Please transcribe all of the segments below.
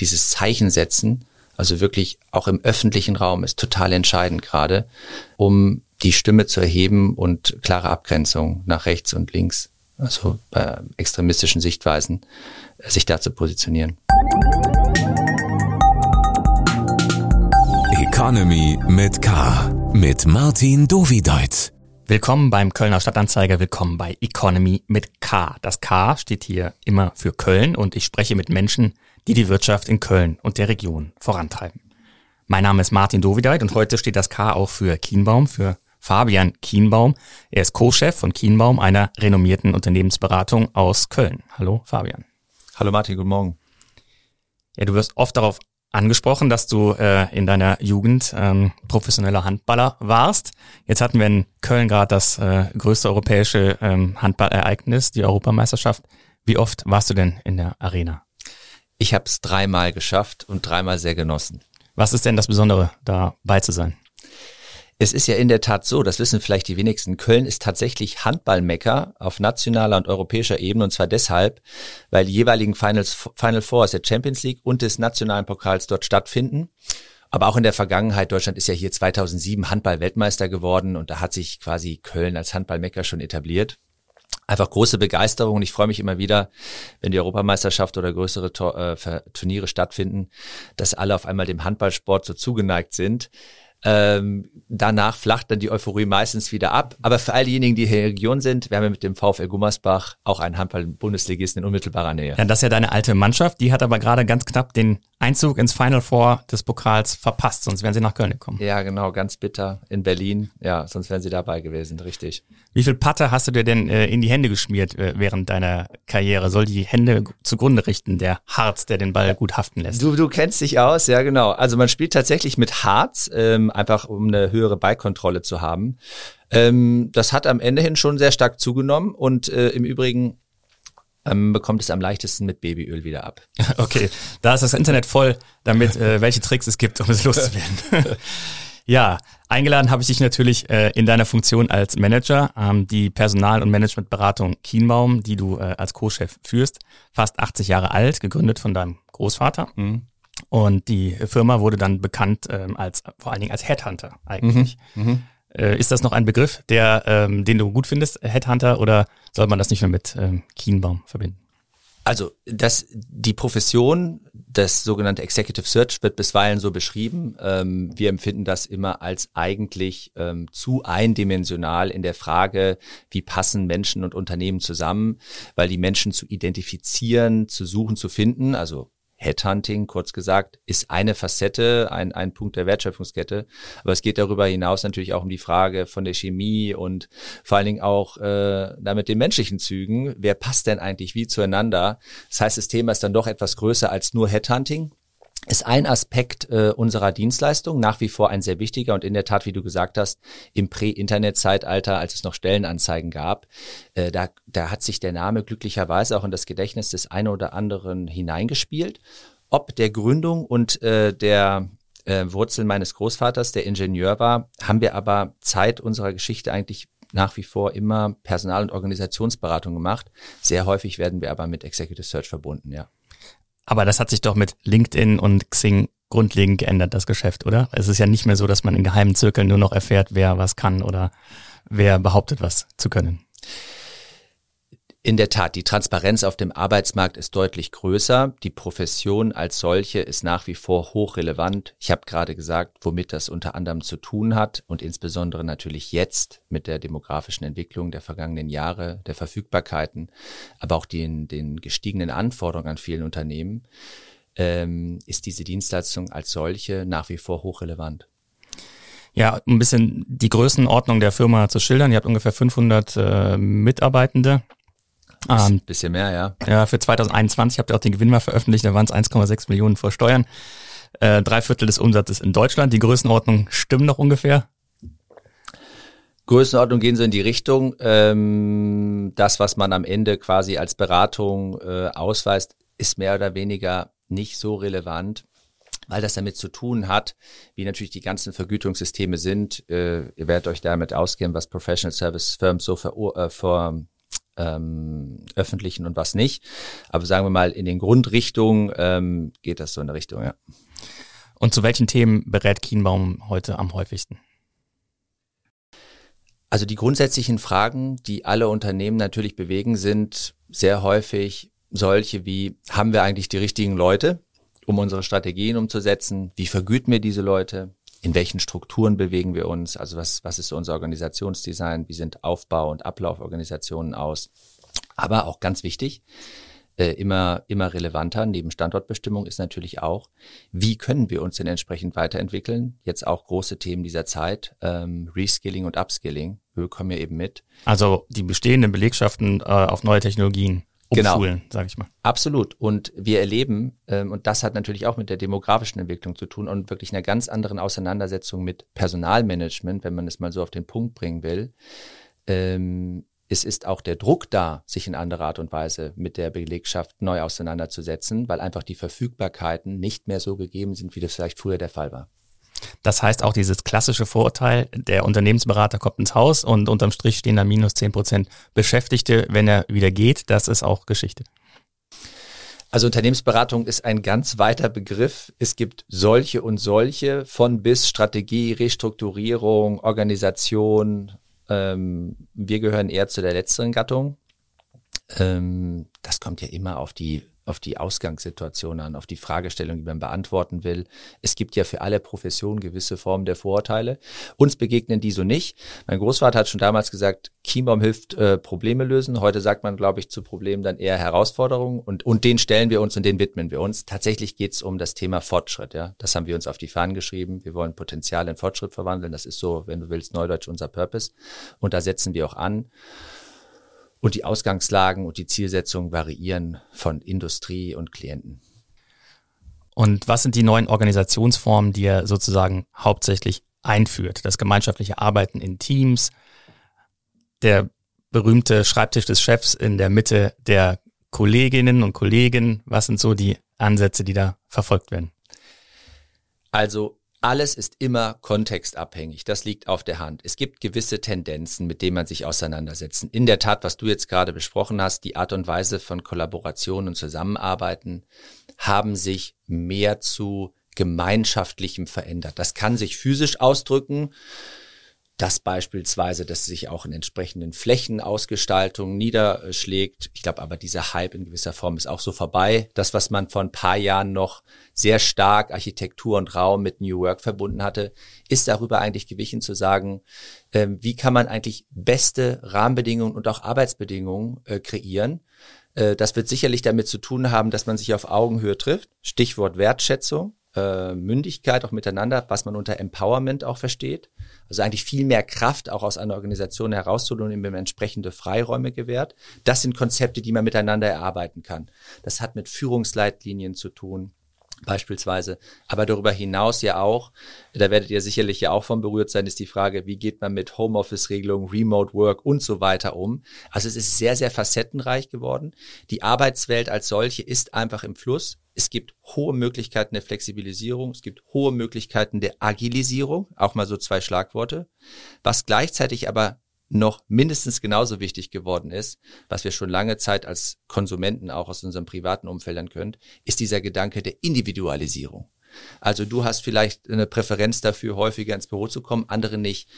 dieses Zeichen setzen, also wirklich auch im öffentlichen Raum ist total entscheidend gerade, um die Stimme zu erheben und klare Abgrenzung nach rechts und links, also bei extremistischen Sichtweisen, äh, sich da zu positionieren. Economy mit K. Mit Martin Dovideit. Willkommen beim Kölner Stadtanzeiger, willkommen bei Economy mit K. Das K steht hier immer für Köln und ich spreche mit Menschen, die die Wirtschaft in Köln und der Region vorantreiben. Mein Name ist Martin Dovideit und heute steht das K auch für Kienbaum, für Fabian Kienbaum. Er ist Co-Chef von Kienbaum, einer renommierten Unternehmensberatung aus Köln. Hallo Fabian. Hallo Martin, guten Morgen. Ja, du wirst oft darauf angesprochen, dass du äh, in deiner Jugend ähm, professioneller Handballer warst. Jetzt hatten wir in Köln gerade das äh, größte europäische ähm, Handballereignis, die Europameisterschaft. Wie oft warst du denn in der Arena? Ich habe es dreimal geschafft und dreimal sehr genossen. Was ist denn das Besondere, dabei zu sein? Es ist ja in der Tat so, das wissen vielleicht die wenigsten, Köln ist tatsächlich Handballmecker auf nationaler und europäischer Ebene und zwar deshalb, weil die jeweiligen Finals, Final Four aus der Champions League und des nationalen Pokals dort stattfinden. Aber auch in der Vergangenheit, Deutschland ist ja hier 2007 Handball-Weltmeister geworden und da hat sich quasi Köln als Handballmecker schon etabliert. Einfach große Begeisterung und ich freue mich immer wieder, wenn die Europameisterschaft oder größere äh, Turniere stattfinden, dass alle auf einmal dem Handballsport so zugeneigt sind. Ähm, danach flacht dann die Euphorie meistens wieder ab. Aber für all diejenigen, die hier in der Region sind, wir haben ja mit dem VfL Gummersbach auch einen Handball-Bundesligisten in unmittelbarer Nähe. Ja, das ist ja deine alte Mannschaft. Die hat aber gerade ganz knapp den Einzug ins Final Four des Pokals verpasst, sonst wären sie nach Köln gekommen. Ja, genau, ganz bitter in Berlin. Ja, sonst wären sie dabei gewesen, richtig. Wie viel Patte hast du dir denn äh, in die Hände geschmiert äh, während deiner Karriere? Soll die Hände zugrunde richten, der Harz, der den Ball gut haften lässt? Du, du kennst dich aus, ja genau. Also man spielt tatsächlich mit Harz, ähm, einfach um eine höhere Ballkontrolle zu haben. Ähm, das hat am Ende hin schon sehr stark zugenommen und äh, im Übrigen ähm, bekommt es am leichtesten mit Babyöl wieder ab. Okay, da ist das Internet voll, damit äh, welche Tricks es gibt, um es loszuwerden. ja, eingeladen habe ich dich natürlich äh, in deiner Funktion als Manager, ähm, die Personal- und Managementberatung Kienbaum, die du äh, als Co-Chef führst, fast 80 Jahre alt, gegründet von deinem Großvater. Mhm. Und die Firma wurde dann bekannt ähm, als vor allen Dingen als Headhunter eigentlich. Mhm. Mhm. Äh, ist das noch ein Begriff, der, ähm, den du gut findest, Headhunter, oder soll man das nicht mehr mit ähm, Kienbaum verbinden? Also das, die Profession, das sogenannte Executive Search wird bisweilen so beschrieben. Ähm, wir empfinden das immer als eigentlich ähm, zu eindimensional in der Frage, wie passen Menschen und Unternehmen zusammen, weil die Menschen zu identifizieren, zu suchen, zu finden, also Headhunting, kurz gesagt, ist eine Facette, ein, ein Punkt der Wertschöpfungskette. Aber es geht darüber hinaus natürlich auch um die Frage von der Chemie und vor allen Dingen auch äh, damit den menschlichen Zügen. Wer passt denn eigentlich wie zueinander? Das heißt, das Thema ist dann doch etwas größer als nur Headhunting ist ein Aspekt äh, unserer Dienstleistung, nach wie vor ein sehr wichtiger und in der Tat, wie du gesagt hast, im Prä-Internet-Zeitalter, als es noch Stellenanzeigen gab, äh, da, da hat sich der Name glücklicherweise auch in das Gedächtnis des einen oder anderen hineingespielt. Ob der Gründung und äh, der äh, Wurzeln meines Großvaters, der Ingenieur war, haben wir aber Zeit unserer Geschichte eigentlich nach wie vor immer Personal- und Organisationsberatung gemacht. Sehr häufig werden wir aber mit Executive Search verbunden, ja. Aber das hat sich doch mit LinkedIn und Xing grundlegend geändert, das Geschäft, oder? Es ist ja nicht mehr so, dass man in geheimen Zirkeln nur noch erfährt, wer was kann oder wer behauptet, was zu können. In der Tat, die Transparenz auf dem Arbeitsmarkt ist deutlich größer. Die Profession als solche ist nach wie vor hochrelevant. Ich habe gerade gesagt, womit das unter anderem zu tun hat und insbesondere natürlich jetzt mit der demografischen Entwicklung der vergangenen Jahre, der Verfügbarkeiten, aber auch den, den gestiegenen Anforderungen an vielen Unternehmen, ähm, ist diese Dienstleistung als solche nach wie vor hochrelevant. Ja, ein bisschen die Größenordnung der Firma zu schildern. Ihr habt ungefähr 500 äh, Mitarbeitende. Ähm, bisschen mehr, ja. Ja, für 2021 habt ihr auch den Gewinn mal veröffentlicht, da waren es 1,6 Millionen vor Steuern. Äh, drei Viertel des Umsatzes in Deutschland. Die Größenordnung stimmen noch ungefähr? Größenordnung gehen so in die Richtung. Ähm, das, was man am Ende quasi als Beratung äh, ausweist, ist mehr oder weniger nicht so relevant, weil das damit zu tun hat, wie natürlich die ganzen Vergütungssysteme sind. Äh, ihr werdet euch damit ausgehen, was Professional Service Firms so ver, äh, ver ähm, öffentlichen und was nicht. Aber sagen wir mal, in den Grundrichtungen ähm, geht das so in der Richtung, ja. Und zu welchen Themen berät Kienbaum heute am häufigsten? Also die grundsätzlichen Fragen, die alle Unternehmen natürlich bewegen, sind sehr häufig solche wie, haben wir eigentlich die richtigen Leute, um unsere Strategien umzusetzen? Wie vergüten wir diese Leute? In welchen Strukturen bewegen wir uns? Also was, was ist so unser Organisationsdesign? Wie sind Aufbau- und Ablauforganisationen aus? Aber auch ganz wichtig, äh, immer, immer relevanter neben Standortbestimmung ist natürlich auch, wie können wir uns denn entsprechend weiterentwickeln? Jetzt auch große Themen dieser Zeit, ähm, Reskilling und Upskilling, wir kommen ja eben mit. Also die bestehenden Belegschaften äh, auf neue Technologien umschulen, genau. sage ich mal. Absolut. Und wir erleben, ähm, und das hat natürlich auch mit der demografischen Entwicklung zu tun und wirklich einer ganz anderen Auseinandersetzung mit Personalmanagement, wenn man es mal so auf den Punkt bringen will, ähm, es ist auch der Druck da, sich in anderer Art und Weise mit der Belegschaft neu auseinanderzusetzen, weil einfach die Verfügbarkeiten nicht mehr so gegeben sind, wie das vielleicht früher der Fall war. Das heißt auch dieses klassische Vorurteil, der Unternehmensberater kommt ins Haus und unterm Strich stehen da minus zehn Prozent Beschäftigte, wenn er wieder geht, das ist auch Geschichte. Also Unternehmensberatung ist ein ganz weiter Begriff. Es gibt solche und solche von bis Strategie, Restrukturierung, Organisation, ähm, wir gehören eher zu der letzteren Gattung. Ähm, das kommt ja immer auf die auf die Ausgangssituation an, auf die Fragestellung, die man beantworten will. Es gibt ja für alle Professionen gewisse Formen der Vorurteile. Uns begegnen die so nicht. Mein Großvater hat schon damals gesagt, Chiembaum hilft äh, Probleme lösen. Heute sagt man, glaube ich, zu Problemen dann eher Herausforderungen und, und den stellen wir uns und den widmen wir uns. Tatsächlich geht es um das Thema Fortschritt. Ja, Das haben wir uns auf die Fahnen geschrieben. Wir wollen Potenzial in Fortschritt verwandeln. Das ist so, wenn du willst, neudeutsch unser Purpose. Und da setzen wir auch an. Und die Ausgangslagen und die Zielsetzungen variieren von Industrie und Klienten. Und was sind die neuen Organisationsformen, die er sozusagen hauptsächlich einführt? Das gemeinschaftliche Arbeiten in Teams, der berühmte Schreibtisch des Chefs in der Mitte der Kolleginnen und Kollegen. Was sind so die Ansätze, die da verfolgt werden? Also alles ist immer kontextabhängig. Das liegt auf der Hand. Es gibt gewisse Tendenzen, mit denen man sich auseinandersetzen. In der Tat, was du jetzt gerade besprochen hast, die Art und Weise von Kollaboration und Zusammenarbeiten haben sich mehr zu gemeinschaftlichem verändert. Das kann sich physisch ausdrücken dass beispielsweise das sich auch in entsprechenden Flächenausgestaltungen niederschlägt. Ich glaube aber, dieser Hype in gewisser Form ist auch so vorbei. Das, was man vor ein paar Jahren noch sehr stark Architektur und Raum mit New Work verbunden hatte, ist darüber eigentlich gewichen zu sagen, äh, wie kann man eigentlich beste Rahmenbedingungen und auch Arbeitsbedingungen äh, kreieren. Äh, das wird sicherlich damit zu tun haben, dass man sich auf Augenhöhe trifft. Stichwort Wertschätzung äh, Mündigkeit auch miteinander, was man unter Empowerment auch versteht. Also eigentlich viel mehr Kraft auch aus einer Organisation herauszuholen, indem man entsprechende Freiräume gewährt. Das sind Konzepte, die man miteinander erarbeiten kann. Das hat mit Führungsleitlinien zu tun beispielsweise. Aber darüber hinaus ja auch, da werdet ihr sicherlich ja auch von berührt sein, ist die Frage, wie geht man mit Homeoffice-Regelungen, Remote Work und so weiter um. Also es ist sehr, sehr facettenreich geworden. Die Arbeitswelt als solche ist einfach im Fluss. Es gibt hohe Möglichkeiten der Flexibilisierung, es gibt hohe Möglichkeiten der Agilisierung, auch mal so zwei Schlagworte, was gleichzeitig aber noch mindestens genauso wichtig geworden ist, was wir schon lange Zeit als Konsumenten auch aus unseren privaten Umfeldern können, ist dieser Gedanke der Individualisierung. Also du hast vielleicht eine Präferenz dafür, häufiger ins Büro zu kommen, andere nicht.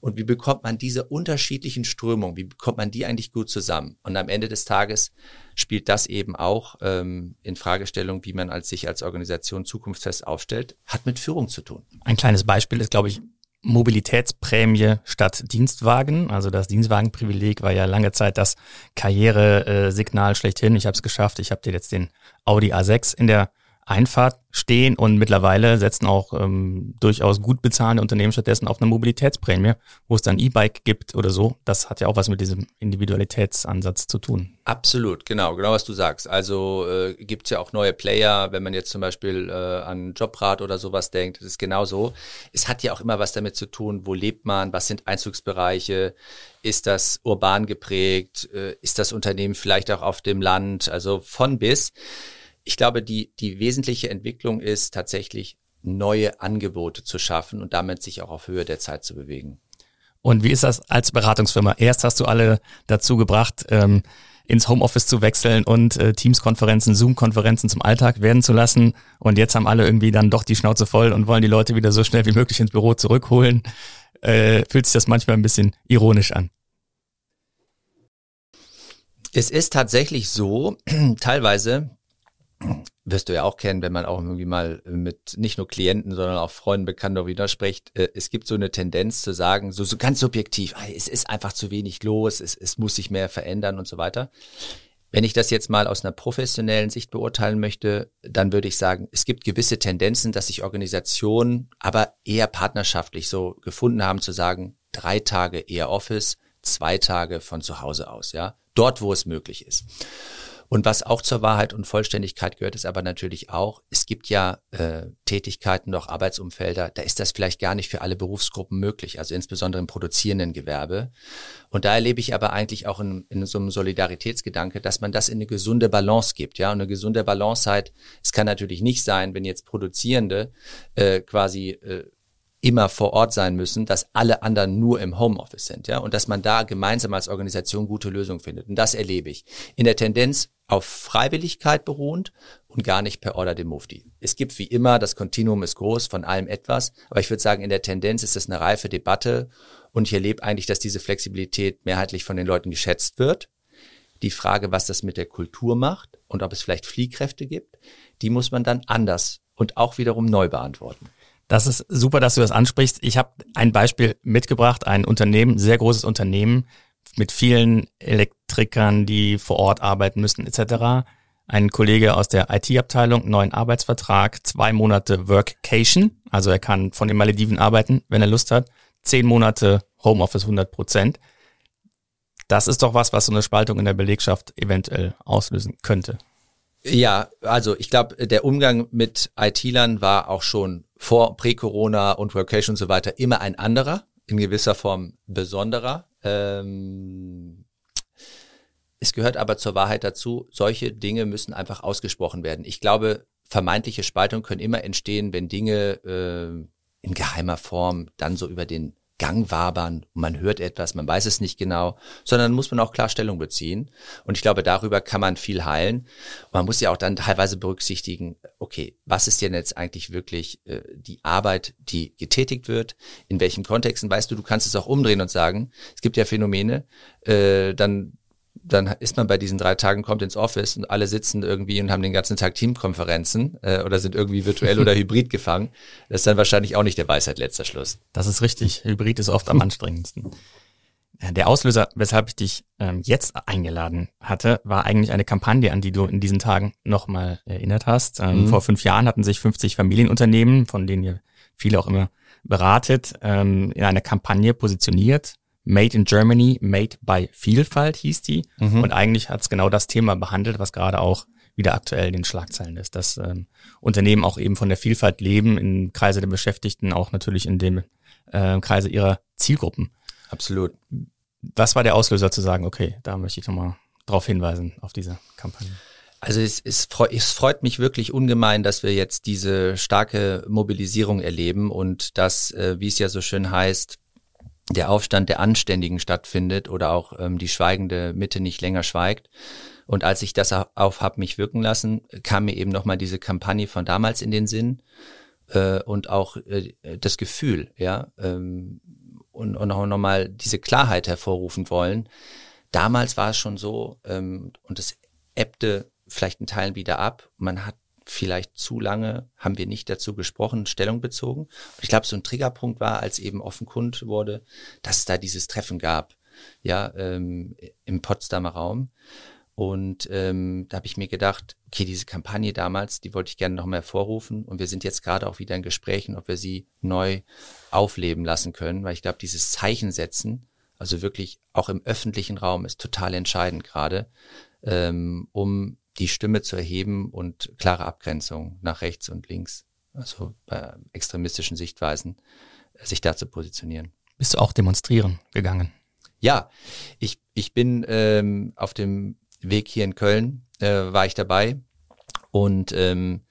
Und wie bekommt man diese unterschiedlichen Strömungen, wie bekommt man die eigentlich gut zusammen? Und am Ende des Tages spielt das eben auch ähm, in Fragestellung, wie man als sich als Organisation zukunftsfest aufstellt, hat mit Führung zu tun. Ein kleines Beispiel ist, glaube ich, Mobilitätsprämie statt Dienstwagen. Also das Dienstwagenprivileg war ja lange Zeit das Karrieresignal schlechthin. Ich habe es geschafft. Ich habe dir jetzt den Audi A6 in der Einfahrt stehen und mittlerweile setzen auch ähm, durchaus gut bezahlende Unternehmen stattdessen auf eine Mobilitätsprämie, wo es dann E-Bike gibt oder so. Das hat ja auch was mit diesem Individualitätsansatz zu tun. Absolut, genau, genau was du sagst. Also äh, gibt es ja auch neue Player, wenn man jetzt zum Beispiel äh, an Jobrad oder sowas denkt, das ist genauso. Es hat ja auch immer was damit zu tun, wo lebt man, was sind Einzugsbereiche, ist das urban geprägt, äh, ist das Unternehmen vielleicht auch auf dem Land, also von bis ich glaube, die, die wesentliche Entwicklung ist tatsächlich neue Angebote zu schaffen und damit sich auch auf Höhe der Zeit zu bewegen. Und wie ist das als Beratungsfirma? Erst hast du alle dazu gebracht, ähm, ins Homeoffice zu wechseln und äh, Teams-Konferenzen, Zoom-Konferenzen zum Alltag werden zu lassen. Und jetzt haben alle irgendwie dann doch die Schnauze voll und wollen die Leute wieder so schnell wie möglich ins Büro zurückholen. Äh, fühlt sich das manchmal ein bisschen ironisch an. Es ist tatsächlich so, teilweise, wirst du ja auch kennen, wenn man auch irgendwie mal mit nicht nur Klienten, sondern auch Freunden, Bekannten darüber spricht, äh, es gibt so eine Tendenz zu sagen, so, so ganz subjektiv, es ist einfach zu wenig los, es, es muss sich mehr verändern und so weiter. Wenn ich das jetzt mal aus einer professionellen Sicht beurteilen möchte, dann würde ich sagen, es gibt gewisse Tendenzen, dass sich Organisationen aber eher partnerschaftlich so gefunden haben zu sagen, drei Tage eher Office, zwei Tage von zu Hause aus, ja, dort, wo es möglich ist. Und was auch zur Wahrheit und Vollständigkeit gehört, ist aber natürlich auch, es gibt ja äh, Tätigkeiten, doch Arbeitsumfelder, da ist das vielleicht gar nicht für alle Berufsgruppen möglich, also insbesondere im produzierenden Gewerbe. Und da erlebe ich aber eigentlich auch in, in so einem Solidaritätsgedanke, dass man das in eine gesunde Balance gibt. Ja, und eine gesunde Balance halt, es kann natürlich nicht sein, wenn jetzt Produzierende äh, quasi äh, immer vor Ort sein müssen, dass alle anderen nur im Homeoffice sind, ja, und dass man da gemeinsam als Organisation gute Lösungen findet. Und das erlebe ich. In der Tendenz auf Freiwilligkeit beruhend und gar nicht per Order dem Mufti. Es gibt wie immer, das Kontinuum ist groß, von allem etwas, aber ich würde sagen, in der Tendenz ist es eine reife Debatte und ich erlebe eigentlich, dass diese Flexibilität mehrheitlich von den Leuten geschätzt wird. Die Frage, was das mit der Kultur macht und ob es vielleicht Fliehkräfte gibt, die muss man dann anders und auch wiederum neu beantworten. Das ist super, dass du das ansprichst. Ich habe ein Beispiel mitgebracht, ein Unternehmen, sehr großes Unternehmen mit vielen Elektrikern, die vor Ort arbeiten müssen etc. Ein Kollege aus der IT-Abteilung, neuen Arbeitsvertrag, zwei Monate Workcation, also er kann von den Malediven arbeiten, wenn er Lust hat, zehn Monate Homeoffice 100 Prozent. Das ist doch was, was so eine Spaltung in der Belegschaft eventuell auslösen könnte. Ja, also ich glaube, der Umgang mit IT-Lern war auch schon vor Prä-Corona und Workation und so weiter immer ein anderer, in gewisser Form besonderer. Ähm, es gehört aber zur Wahrheit dazu, solche Dinge müssen einfach ausgesprochen werden. Ich glaube, vermeintliche Spaltungen können immer entstehen, wenn Dinge äh, in geheimer Form dann so über den Gang wabern, man hört etwas, man weiß es nicht genau, sondern muss man auch klar Stellung beziehen. Und ich glaube, darüber kann man viel heilen. Man muss ja auch dann teilweise berücksichtigen, okay, was ist denn jetzt eigentlich wirklich äh, die Arbeit, die getätigt wird, in welchen Kontexten, weißt du, du kannst es auch umdrehen und sagen, es gibt ja Phänomene, äh, dann dann ist man bei diesen drei Tagen, kommt ins Office und alle sitzen irgendwie und haben den ganzen Tag Teamkonferenzen äh, oder sind irgendwie virtuell oder hybrid gefangen. Das ist dann wahrscheinlich auch nicht der Weisheit letzter Schluss. Das ist richtig. Hybrid ist oft am anstrengendsten. Der Auslöser, weshalb ich dich ähm, jetzt eingeladen hatte, war eigentlich eine Kampagne, an die du in diesen Tagen nochmal erinnert hast. Ähm, mhm. Vor fünf Jahren hatten sich 50 Familienunternehmen, von denen ihr viele auch immer beratet, ähm, in einer Kampagne positioniert Made in Germany, Made by Vielfalt hieß die. Mhm. Und eigentlich hat es genau das Thema behandelt, was gerade auch wieder aktuell in den Schlagzeilen ist, dass ähm, Unternehmen auch eben von der Vielfalt leben, im Kreise der Beschäftigten, auch natürlich in dem äh, Kreise ihrer Zielgruppen. Absolut. Was war der Auslöser zu sagen, okay, da möchte ich nochmal drauf hinweisen, auf diese Kampagne? Also es, es, es freut mich wirklich ungemein, dass wir jetzt diese starke Mobilisierung erleben und dass, äh, wie es ja so schön heißt, der Aufstand der Anständigen stattfindet oder auch ähm, die schweigende Mitte nicht länger schweigt. Und als ich das auf hab mich wirken lassen, kam mir eben nochmal diese Kampagne von damals in den Sinn äh, und auch äh, das Gefühl, ja, ähm, und, und auch nochmal diese Klarheit hervorrufen wollen. Damals war es schon so ähm, und es ebbte vielleicht in Teilen wieder ab. Man hat vielleicht zu lange haben wir nicht dazu gesprochen, Stellung bezogen. Und ich glaube, so ein Triggerpunkt war, als eben offenkund wurde, dass es da dieses Treffen gab, ja, ähm, im Potsdamer Raum. Und ähm, da habe ich mir gedacht, okay, diese Kampagne damals, die wollte ich gerne nochmal hervorrufen. Und wir sind jetzt gerade auch wieder in Gesprächen, ob wir sie neu aufleben lassen können, weil ich glaube, dieses Zeichen setzen, also wirklich auch im öffentlichen Raum, ist total entscheidend gerade, ähm, um die Stimme zu erheben und klare Abgrenzung nach rechts und links, also bei extremistischen Sichtweisen, sich da zu positionieren. Bist du auch demonstrieren gegangen? Ja, ich, ich bin ähm, auf dem Weg hier in Köln, äh, war ich dabei und ähm,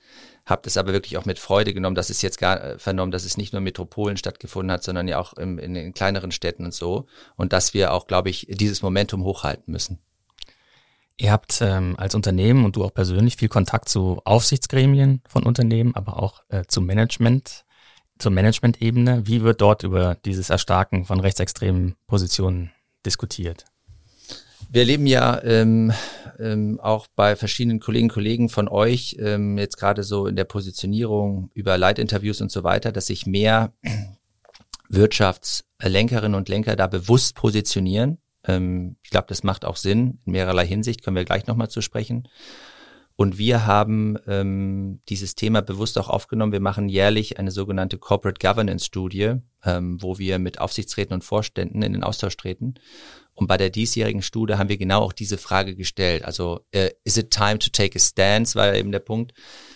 habe das aber wirklich auch mit Freude genommen, dass es jetzt gar äh, vernommen, dass es nicht nur in Metropolen stattgefunden hat, sondern ja auch im, in den kleineren Städten und so. Und dass wir auch, glaube ich, dieses Momentum hochhalten müssen. Ihr habt ähm, als Unternehmen und du auch persönlich viel Kontakt zu Aufsichtsgremien von Unternehmen, aber auch äh, zu Management, zur Management-Ebene. Wie wird dort über dieses Erstarken von rechtsextremen Positionen diskutiert? Wir erleben ja ähm, ähm, auch bei verschiedenen Kolleginnen und Kollegen von euch, ähm, jetzt gerade so in der Positionierung über Leitinterviews und so weiter, dass sich mehr Wirtschaftslenkerinnen und Lenker da bewusst positionieren. Ähm, ich glaube, das macht auch Sinn in mehrerlei Hinsicht, können wir gleich nochmal zu sprechen. Und wir haben ähm, dieses Thema bewusst auch aufgenommen. Wir machen jährlich eine sogenannte Corporate Governance Studie, ähm, wo wir mit Aufsichtsräten und Vorständen in den Austausch treten und bei der diesjährigen Studie haben wir genau auch diese Frage gestellt. Also, äh, is it time to take a stance, war eben der Punkt.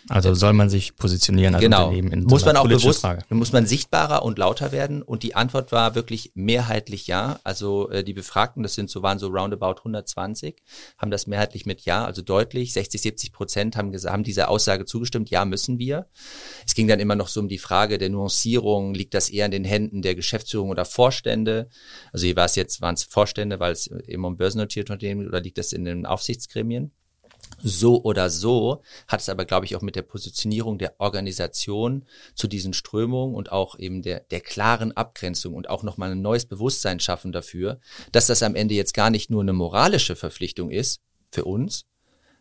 Also soll man sich positionieren als genau. Unternehmen in muss so man auch bewusst, Frage. muss man sichtbarer und lauter werden. Und die Antwort war wirklich mehrheitlich ja. Also äh, die Befragten, das sind so waren so roundabout 120, haben das mehrheitlich mit ja, also deutlich 60, 70 Prozent haben haben dieser Aussage zugestimmt. Ja, müssen wir. Es ging dann immer noch so um die Frage der Nuancierung. Liegt das eher in den Händen der Geschäftsführung oder Vorstände? Also hier war es jetzt waren es Vorstände, weil es eben um börsennotierte Unternehmen oder liegt das in den Aufsichtsgremien? So oder so hat es aber, glaube ich, auch mit der Positionierung der Organisation zu diesen Strömungen und auch eben der, der klaren Abgrenzung und auch nochmal ein neues Bewusstsein schaffen dafür, dass das am Ende jetzt gar nicht nur eine moralische Verpflichtung ist für uns,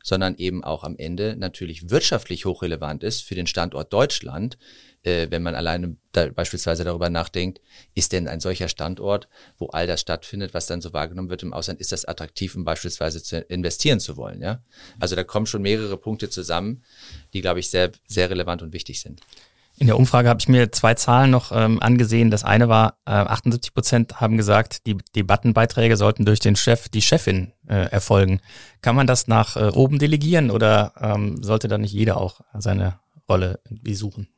sondern eben auch am Ende natürlich wirtschaftlich hochrelevant ist für den Standort Deutschland, äh, wenn man alleine da beispielsweise darüber nachdenkt, ist denn ein solcher Standort, wo all das stattfindet, was dann so wahrgenommen wird im Ausland, ist das attraktiv, um beispielsweise zu investieren zu wollen, ja? Also da kommen schon mehrere Punkte zusammen, die, glaube ich, sehr, sehr relevant und wichtig sind. In der Umfrage habe ich mir zwei Zahlen noch ähm, angesehen. Das eine war, äh, 78 Prozent haben gesagt, die Debattenbeiträge sollten durch den Chef, die Chefin äh, erfolgen. Kann man das nach äh, oben delegieren oder ähm, sollte da nicht jeder auch seine Rolle irgendwie suchen?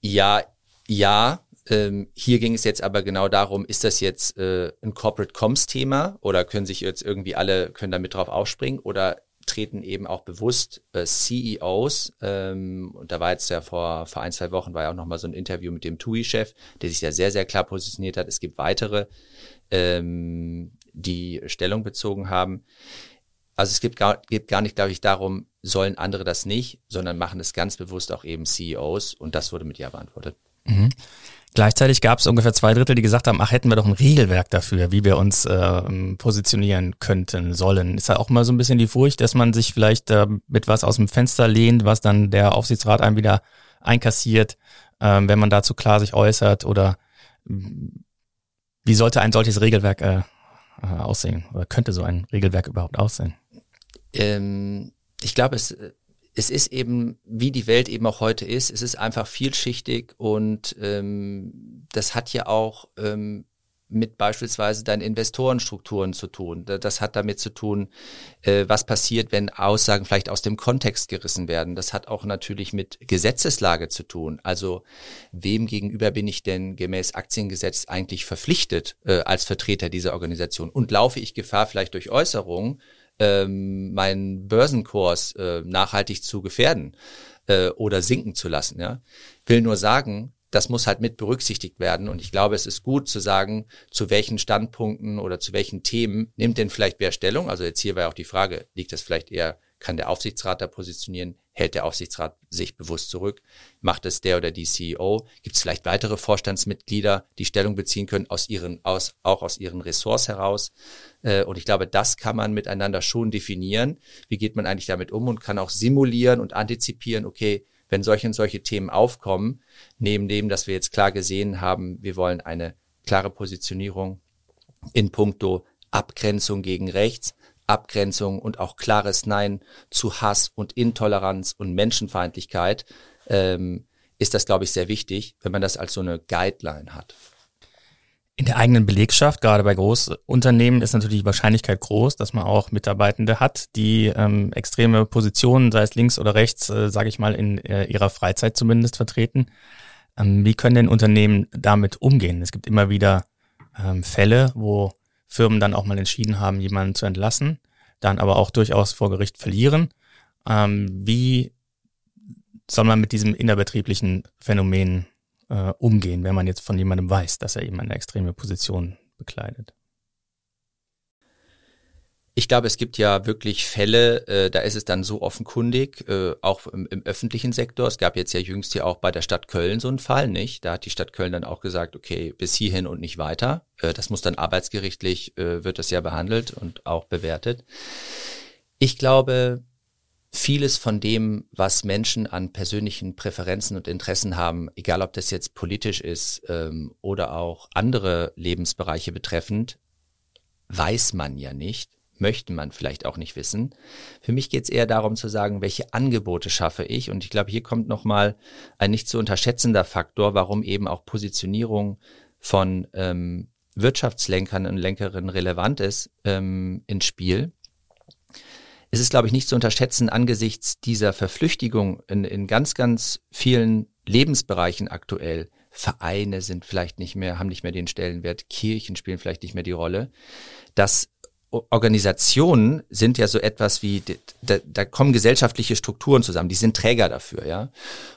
Ja, ja. Ähm, hier ging es jetzt aber genau darum, ist das jetzt äh, ein Corporate Comms Thema oder können sich jetzt irgendwie alle, können damit drauf aufspringen oder treten eben auch bewusst äh, CEOs, ähm, und da war jetzt ja vor, vor ein, zwei Wochen war ja auch nochmal so ein Interview mit dem TUI-Chef, der sich da sehr, sehr klar positioniert hat. Es gibt weitere, ähm, die Stellung bezogen haben. Also es gibt gar, geht gar nicht, glaube ich, darum, sollen andere das nicht, sondern machen es ganz bewusst auch eben CEOs und das wurde mit Ja beantwortet. Mhm. Gleichzeitig gab es ungefähr zwei Drittel, die gesagt haben, ach, hätten wir doch ein Regelwerk dafür, wie wir uns äh, positionieren könnten, sollen. Ist ja auch mal so ein bisschen die Furcht, dass man sich vielleicht äh, mit was aus dem Fenster lehnt, was dann der Aufsichtsrat einem wieder einkassiert, äh, wenn man dazu klar sich äußert oder wie sollte ein solches Regelwerk äh, äh, aussehen oder könnte so ein Regelwerk überhaupt aussehen? Ähm, ich glaube, es, es ist eben, wie die Welt eben auch heute ist, es ist einfach vielschichtig und ähm, das hat ja auch ähm, mit beispielsweise deinen Investorenstrukturen zu tun. Das hat damit zu tun, äh, was passiert, wenn Aussagen vielleicht aus dem Kontext gerissen werden. Das hat auch natürlich mit Gesetzeslage zu tun. Also wem gegenüber bin ich denn gemäß Aktiengesetz eigentlich verpflichtet äh, als Vertreter dieser Organisation? Und laufe ich Gefahr vielleicht durch Äußerungen, ähm, meinen Börsenkurs äh, nachhaltig zu gefährden äh, oder sinken zu lassen. Ja? Will nur sagen, das muss halt mit berücksichtigt werden. Und ich glaube, es ist gut zu sagen, zu welchen Standpunkten oder zu welchen Themen nimmt denn vielleicht wer Stellung. Also jetzt hier war ja auch die Frage, liegt das vielleicht eher, kann der Aufsichtsrat da positionieren? Hält der Aufsichtsrat sich bewusst zurück? Macht es der oder die CEO? Gibt es vielleicht weitere Vorstandsmitglieder, die Stellung beziehen können aus ihren, aus, auch aus ihren Ressorts heraus? Äh, und ich glaube, das kann man miteinander schon definieren. Wie geht man eigentlich damit um und kann auch simulieren und antizipieren, okay, wenn solche und solche Themen aufkommen, neben dem, dass wir jetzt klar gesehen haben, wir wollen eine klare Positionierung in puncto Abgrenzung gegen rechts, Abgrenzung und auch klares Nein zu Hass und Intoleranz und Menschenfeindlichkeit, ähm, ist das, glaube ich, sehr wichtig, wenn man das als so eine Guideline hat. In der eigenen Belegschaft, gerade bei Großunternehmen, ist natürlich die Wahrscheinlichkeit groß, dass man auch Mitarbeitende hat, die ähm, extreme Positionen, sei es links oder rechts, äh, sage ich mal, in äh, ihrer Freizeit zumindest vertreten. Ähm, wie können denn Unternehmen damit umgehen? Es gibt immer wieder ähm, Fälle, wo Firmen dann auch mal entschieden haben, jemanden zu entlassen, dann aber auch durchaus vor Gericht verlieren. Ähm, wie soll man mit diesem innerbetrieblichen Phänomen äh, umgehen, wenn man jetzt von jemandem weiß, dass er eben eine extreme Position bekleidet? Ich glaube, es gibt ja wirklich Fälle, äh, da ist es dann so offenkundig, äh, auch im, im, öffentlichen Sektor. Es gab jetzt ja jüngst ja auch bei der Stadt Köln so einen Fall, nicht? Da hat die Stadt Köln dann auch gesagt, okay, bis hierhin und nicht weiter. Äh, das muss dann arbeitsgerichtlich, äh, wird das ja behandelt und auch bewertet. Ich glaube, vieles von dem, was Menschen an persönlichen Präferenzen und Interessen haben, egal ob das jetzt politisch ist ähm, oder auch andere Lebensbereiche betreffend, weiß man ja nicht möchte man vielleicht auch nicht wissen. Für mich geht es eher darum zu sagen, welche Angebote schaffe ich. Und ich glaube, hier kommt nochmal ein nicht zu unterschätzender Faktor, warum eben auch Positionierung von ähm, Wirtschaftslenkern und Lenkerinnen relevant ist ähm, ins Spiel. Es ist, glaube ich, nicht zu unterschätzen angesichts dieser Verflüchtigung in, in ganz, ganz vielen Lebensbereichen aktuell. Vereine sind vielleicht nicht mehr, haben nicht mehr den Stellenwert, Kirchen spielen vielleicht nicht mehr die Rolle, dass Organisationen sind ja so etwas wie, da, da kommen gesellschaftliche Strukturen zusammen, die sind Träger dafür, ja.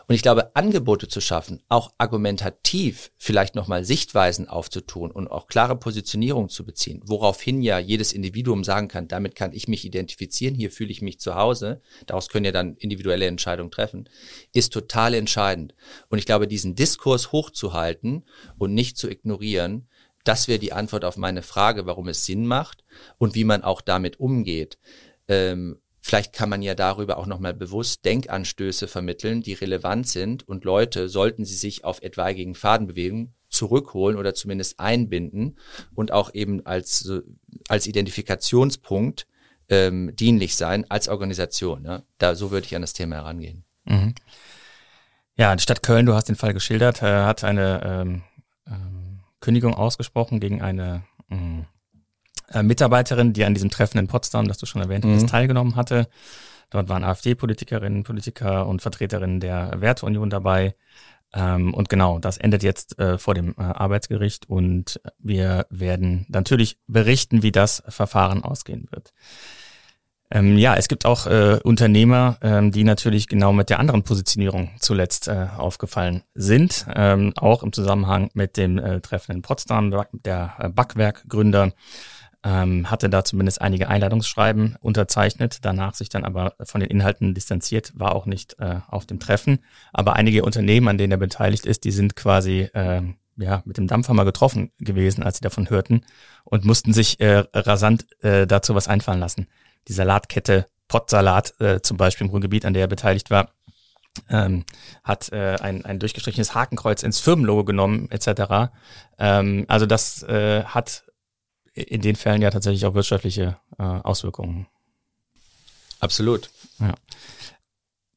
Und ich glaube, Angebote zu schaffen, auch argumentativ vielleicht nochmal Sichtweisen aufzutun und auch klare Positionierung zu beziehen, woraufhin ja jedes Individuum sagen kann, damit kann ich mich identifizieren, hier fühle ich mich zu Hause, daraus können ja dann individuelle Entscheidungen treffen, ist total entscheidend. Und ich glaube, diesen Diskurs hochzuhalten und nicht zu ignorieren, das wäre die Antwort auf meine Frage, warum es Sinn macht und wie man auch damit umgeht. Ähm, vielleicht kann man ja darüber auch nochmal bewusst Denkanstöße vermitteln, die relevant sind und Leute, sollten sie sich auf etwaigen Faden bewegen, zurückholen oder zumindest einbinden und auch eben als, als Identifikationspunkt ähm, dienlich sein als Organisation. Ja? Da, so würde ich an das Thema herangehen. Mhm. Ja, die Stadt Köln, du hast den Fall geschildert, äh, hat eine ähm, ähm Kündigung ausgesprochen gegen eine mh, mm, äh, Mitarbeiterin, die an diesem Treffen in Potsdam, das du schon erwähnt hast, mhm. teilgenommen hatte. Dort waren AfD-Politikerinnen, Politiker und Vertreterinnen der Werteunion dabei. Ähm, und genau, das endet jetzt äh, vor dem äh, Arbeitsgericht und wir werden natürlich berichten, wie das Verfahren ausgehen wird. Ähm, ja, es gibt auch äh, Unternehmer, ähm, die natürlich genau mit der anderen Positionierung zuletzt äh, aufgefallen sind, ähm, auch im Zusammenhang mit dem äh, Treffen in Potsdam. Der äh, Backwerkgründer ähm, hatte da zumindest einige Einladungsschreiben unterzeichnet, danach sich dann aber von den Inhalten distanziert, war auch nicht äh, auf dem Treffen. Aber einige Unternehmen, an denen er beteiligt ist, die sind quasi äh, ja, mit dem Dampfhammer getroffen gewesen, als sie davon hörten und mussten sich äh, rasant äh, dazu was einfallen lassen die Salatkette Pottsalat äh, zum Beispiel im Ruhrgebiet, an der er beteiligt war, ähm, hat äh, ein, ein durchgestrichenes Hakenkreuz ins Firmenlogo genommen etc. Ähm, also das äh, hat in den Fällen ja tatsächlich auch wirtschaftliche äh, Auswirkungen. Absolut. Ja.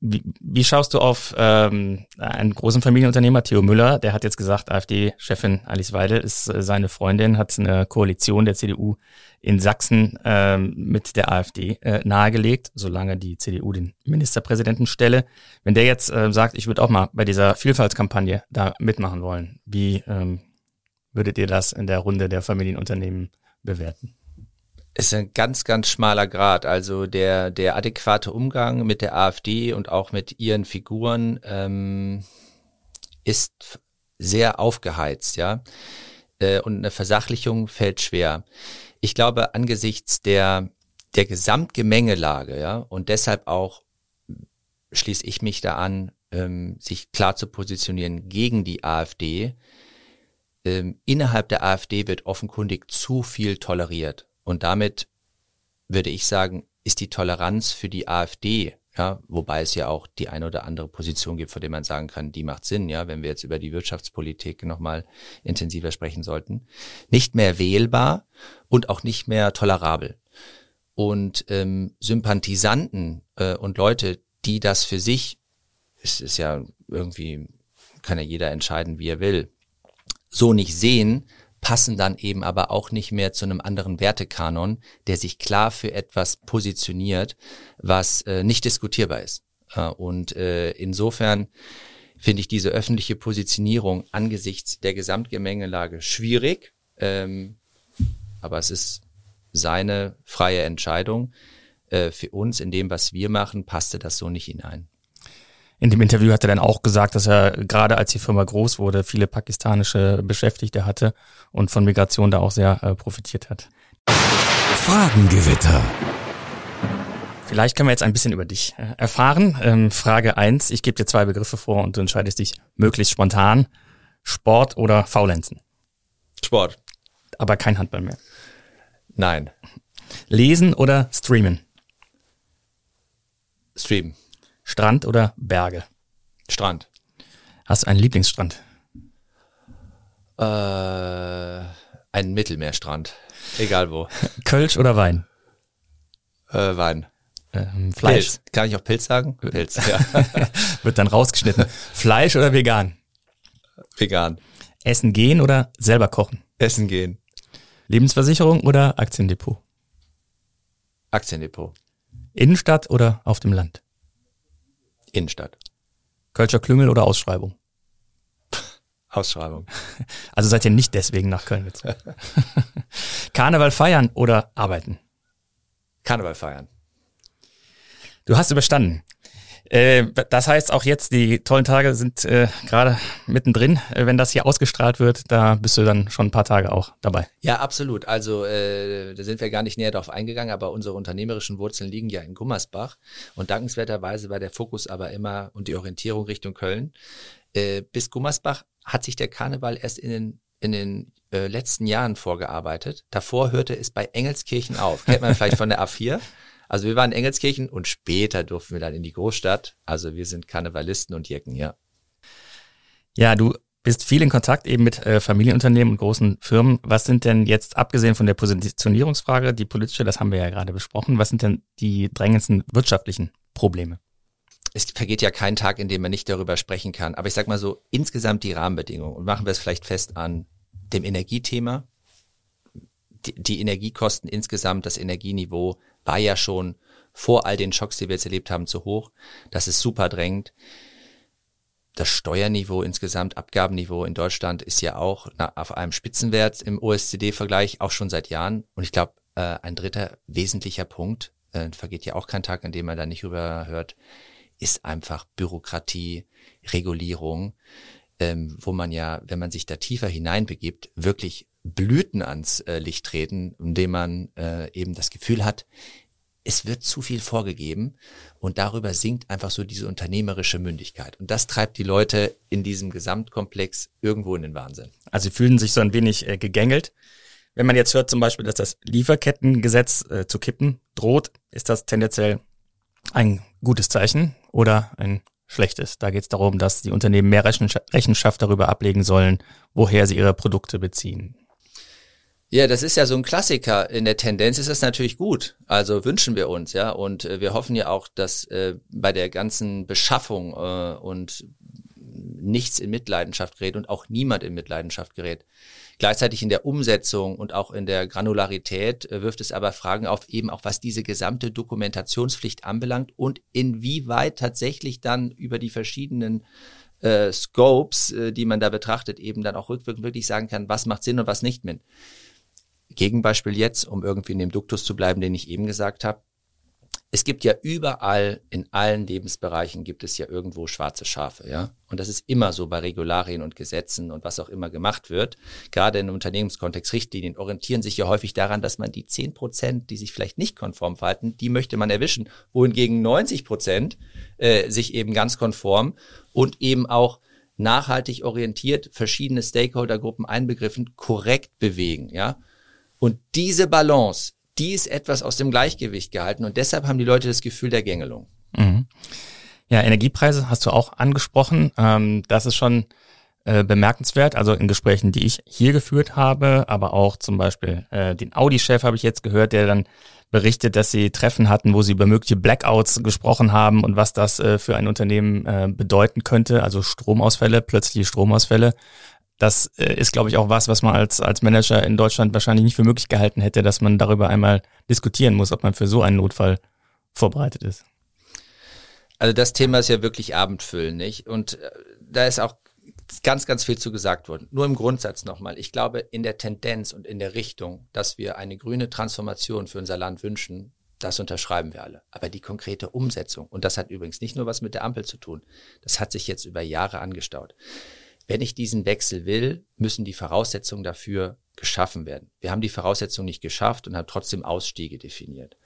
Wie, wie schaust du auf ähm, einen großen Familienunternehmer, Theo Müller, der hat jetzt gesagt, AfD-Chefin Alice Weidel ist äh, seine Freundin, hat eine Koalition der CDU in Sachsen ähm, mit der AfD äh, nahegelegt, solange die CDU den Ministerpräsidenten stelle. Wenn der jetzt äh, sagt, ich würde auch mal bei dieser Vielfaltskampagne da mitmachen wollen, wie ähm, würdet ihr das in der Runde der Familienunternehmen bewerten? Ist ein ganz, ganz schmaler Grad. Also der, der adäquate Umgang mit der AfD und auch mit ihren Figuren ähm, ist sehr aufgeheizt, ja. Äh, und eine Versachlichung fällt schwer. Ich glaube, angesichts der, der Gesamtgemengelage, ja, und deshalb auch schließe ich mich da an, ähm, sich klar zu positionieren gegen die AfD. Ähm, innerhalb der AfD wird offenkundig zu viel toleriert. Und damit würde ich sagen, ist die Toleranz für die AfD, ja, wobei es ja auch die eine oder andere Position gibt, von der man sagen kann, die macht Sinn, ja, wenn wir jetzt über die Wirtschaftspolitik nochmal intensiver sprechen sollten, nicht mehr wählbar und auch nicht mehr tolerabel. Und ähm, Sympathisanten äh, und Leute, die das für sich, es ist ja irgendwie, kann ja jeder entscheiden, wie er will, so nicht sehen, passen dann eben aber auch nicht mehr zu einem anderen Wertekanon, der sich klar für etwas positioniert, was äh, nicht diskutierbar ist. Äh, und äh, insofern finde ich diese öffentliche Positionierung angesichts der Gesamtgemengelage schwierig, ähm, aber es ist seine freie Entscheidung. Äh, für uns in dem, was wir machen, passte das so nicht hinein. In dem Interview hat er dann auch gesagt, dass er gerade als die Firma groß wurde, viele pakistanische Beschäftigte hatte und von Migration da auch sehr äh, profitiert hat. Fragengewitter. Vielleicht können wir jetzt ein bisschen über dich äh, erfahren. Ähm, Frage eins: ich gebe dir zwei Begriffe vor und du entscheidest dich möglichst spontan. Sport oder Faulenzen? Sport. Aber kein Handball mehr. Nein. Lesen oder streamen? Stream. Strand oder Berge? Strand. Hast du einen Lieblingsstrand? Äh, ein Mittelmeerstrand. Egal wo. Kölsch oder Wein? Äh, Wein. Ähm, Fleisch. Pilz. Kann ich auch Pilz sagen? Pilz, ja. Wird dann rausgeschnitten. Fleisch oder vegan? Vegan. Essen gehen oder selber kochen? Essen gehen. Lebensversicherung oder Aktiendepot? Aktiendepot. Innenstadt oder auf dem Land? Innenstadt. Kölscher Klüngel oder Ausschreibung? Ausschreibung. Also seid ihr nicht deswegen nach Köln gezogen. Karneval feiern oder arbeiten? Karneval feiern. Du hast überstanden. Äh, das heißt auch jetzt, die tollen Tage sind äh, gerade mittendrin. Äh, wenn das hier ausgestrahlt wird, da bist du dann schon ein paar Tage auch dabei. Ja, absolut. Also äh, da sind wir gar nicht näher darauf eingegangen, aber unsere unternehmerischen Wurzeln liegen ja in Gummersbach. Und dankenswerterweise war der Fokus aber immer und die Orientierung Richtung Köln. Äh, bis Gummersbach hat sich der Karneval erst in den, in den letzten Jahren vorgearbeitet. Davor hörte es bei Engelskirchen auf. Kennt man vielleicht von der A4. Also wir waren in Engelskirchen und später durften wir dann in die Großstadt. Also wir sind Karnevalisten und Jecken, ja. Ja, du bist viel in Kontakt eben mit äh, Familienunternehmen und großen Firmen. Was sind denn jetzt, abgesehen von der Positionierungsfrage, die politische, das haben wir ja gerade besprochen, was sind denn die drängendsten wirtschaftlichen Probleme? Es vergeht ja kein Tag, in dem man nicht darüber sprechen kann. Aber ich sag mal so, insgesamt die Rahmenbedingungen. Und machen wir es vielleicht fest an dem Energiethema. Die, die Energiekosten insgesamt, das Energieniveau war ja schon vor all den Schocks, die wir jetzt erlebt haben, zu hoch. Das ist super drängend. Das Steuerniveau insgesamt, Abgabenniveau in Deutschland ist ja auch auf einem Spitzenwert im OSCD-Vergleich, auch schon seit Jahren. Und ich glaube, äh, ein dritter wesentlicher Punkt, äh, vergeht ja auch kein Tag, an dem man da nicht rüber hört, ist einfach Bürokratie, Regulierung, ähm, wo man ja, wenn man sich da tiefer hineinbegibt, wirklich Blüten ans äh, Licht treten, indem man äh, eben das Gefühl hat, es wird zu viel vorgegeben und darüber sinkt einfach so diese unternehmerische Mündigkeit. Und das treibt die Leute in diesem Gesamtkomplex irgendwo in den Wahnsinn. Also sie fühlen sich so ein wenig äh, gegängelt. Wenn man jetzt hört zum Beispiel, dass das Lieferkettengesetz äh, zu kippen droht, ist das tendenziell ein gutes Zeichen oder ein schlechtes. Da geht es darum, dass die Unternehmen mehr Rechenschaft darüber ablegen sollen, woher sie ihre Produkte beziehen. Ja, das ist ja so ein Klassiker. In der Tendenz ist das natürlich gut. Also wünschen wir uns, ja. Und äh, wir hoffen ja auch, dass äh, bei der ganzen Beschaffung äh, und nichts in Mitleidenschaft gerät und auch niemand in Mitleidenschaft gerät. Gleichzeitig in der Umsetzung und auch in der Granularität äh, wirft es aber Fragen auf, eben auch was diese gesamte Dokumentationspflicht anbelangt und inwieweit tatsächlich dann über die verschiedenen äh, Scopes, äh, die man da betrachtet, eben dann auch rückwirkend wirklich sagen kann, was macht Sinn und was nicht mit. Gegenbeispiel jetzt, um irgendwie in dem Duktus zu bleiben, den ich eben gesagt habe. Es gibt ja überall, in allen Lebensbereichen gibt es ja irgendwo schwarze Schafe, ja. Und das ist immer so bei Regularien und Gesetzen und was auch immer gemacht wird. Gerade in Unternehmenskontext, Richtlinien orientieren sich ja häufig daran, dass man die zehn Prozent, die sich vielleicht nicht konform verhalten, die möchte man erwischen. Wohingegen 90 Prozent äh, sich eben ganz konform und eben auch nachhaltig orientiert, verschiedene Stakeholdergruppen einbegriffen, korrekt bewegen, ja. Und diese Balance, die ist etwas aus dem Gleichgewicht gehalten und deshalb haben die Leute das Gefühl der Gängelung. Mhm. Ja, Energiepreise hast du auch angesprochen. Ähm, das ist schon äh, bemerkenswert. Also in Gesprächen, die ich hier geführt habe, aber auch zum Beispiel äh, den Audi-Chef habe ich jetzt gehört, der dann berichtet, dass sie Treffen hatten, wo sie über mögliche Blackouts gesprochen haben und was das äh, für ein Unternehmen äh, bedeuten könnte. Also Stromausfälle, plötzliche Stromausfälle. Das äh, ist, glaube ich, auch was, was man als, als Manager in Deutschland wahrscheinlich nicht für möglich gehalten hätte, dass man darüber einmal diskutieren muss, ob man für so einen Notfall vorbereitet ist. Also das Thema ist ja wirklich Abendfüllen, nicht? Und äh, da ist auch ganz, ganz viel zu gesagt worden. Nur im Grundsatz nochmal. Ich glaube, in der Tendenz und in der Richtung, dass wir eine grüne Transformation für unser Land wünschen, Das unterschreiben wir alle. Aber die konkrete Umsetzung, und das hat übrigens nicht nur was mit der Ampel zu tun, das hat sich jetzt über Jahre angestaut. Wenn ich diesen Wechsel will, müssen die Voraussetzungen dafür geschaffen werden. Wir haben die Voraussetzungen nicht geschafft und haben trotzdem Ausstiege definiert.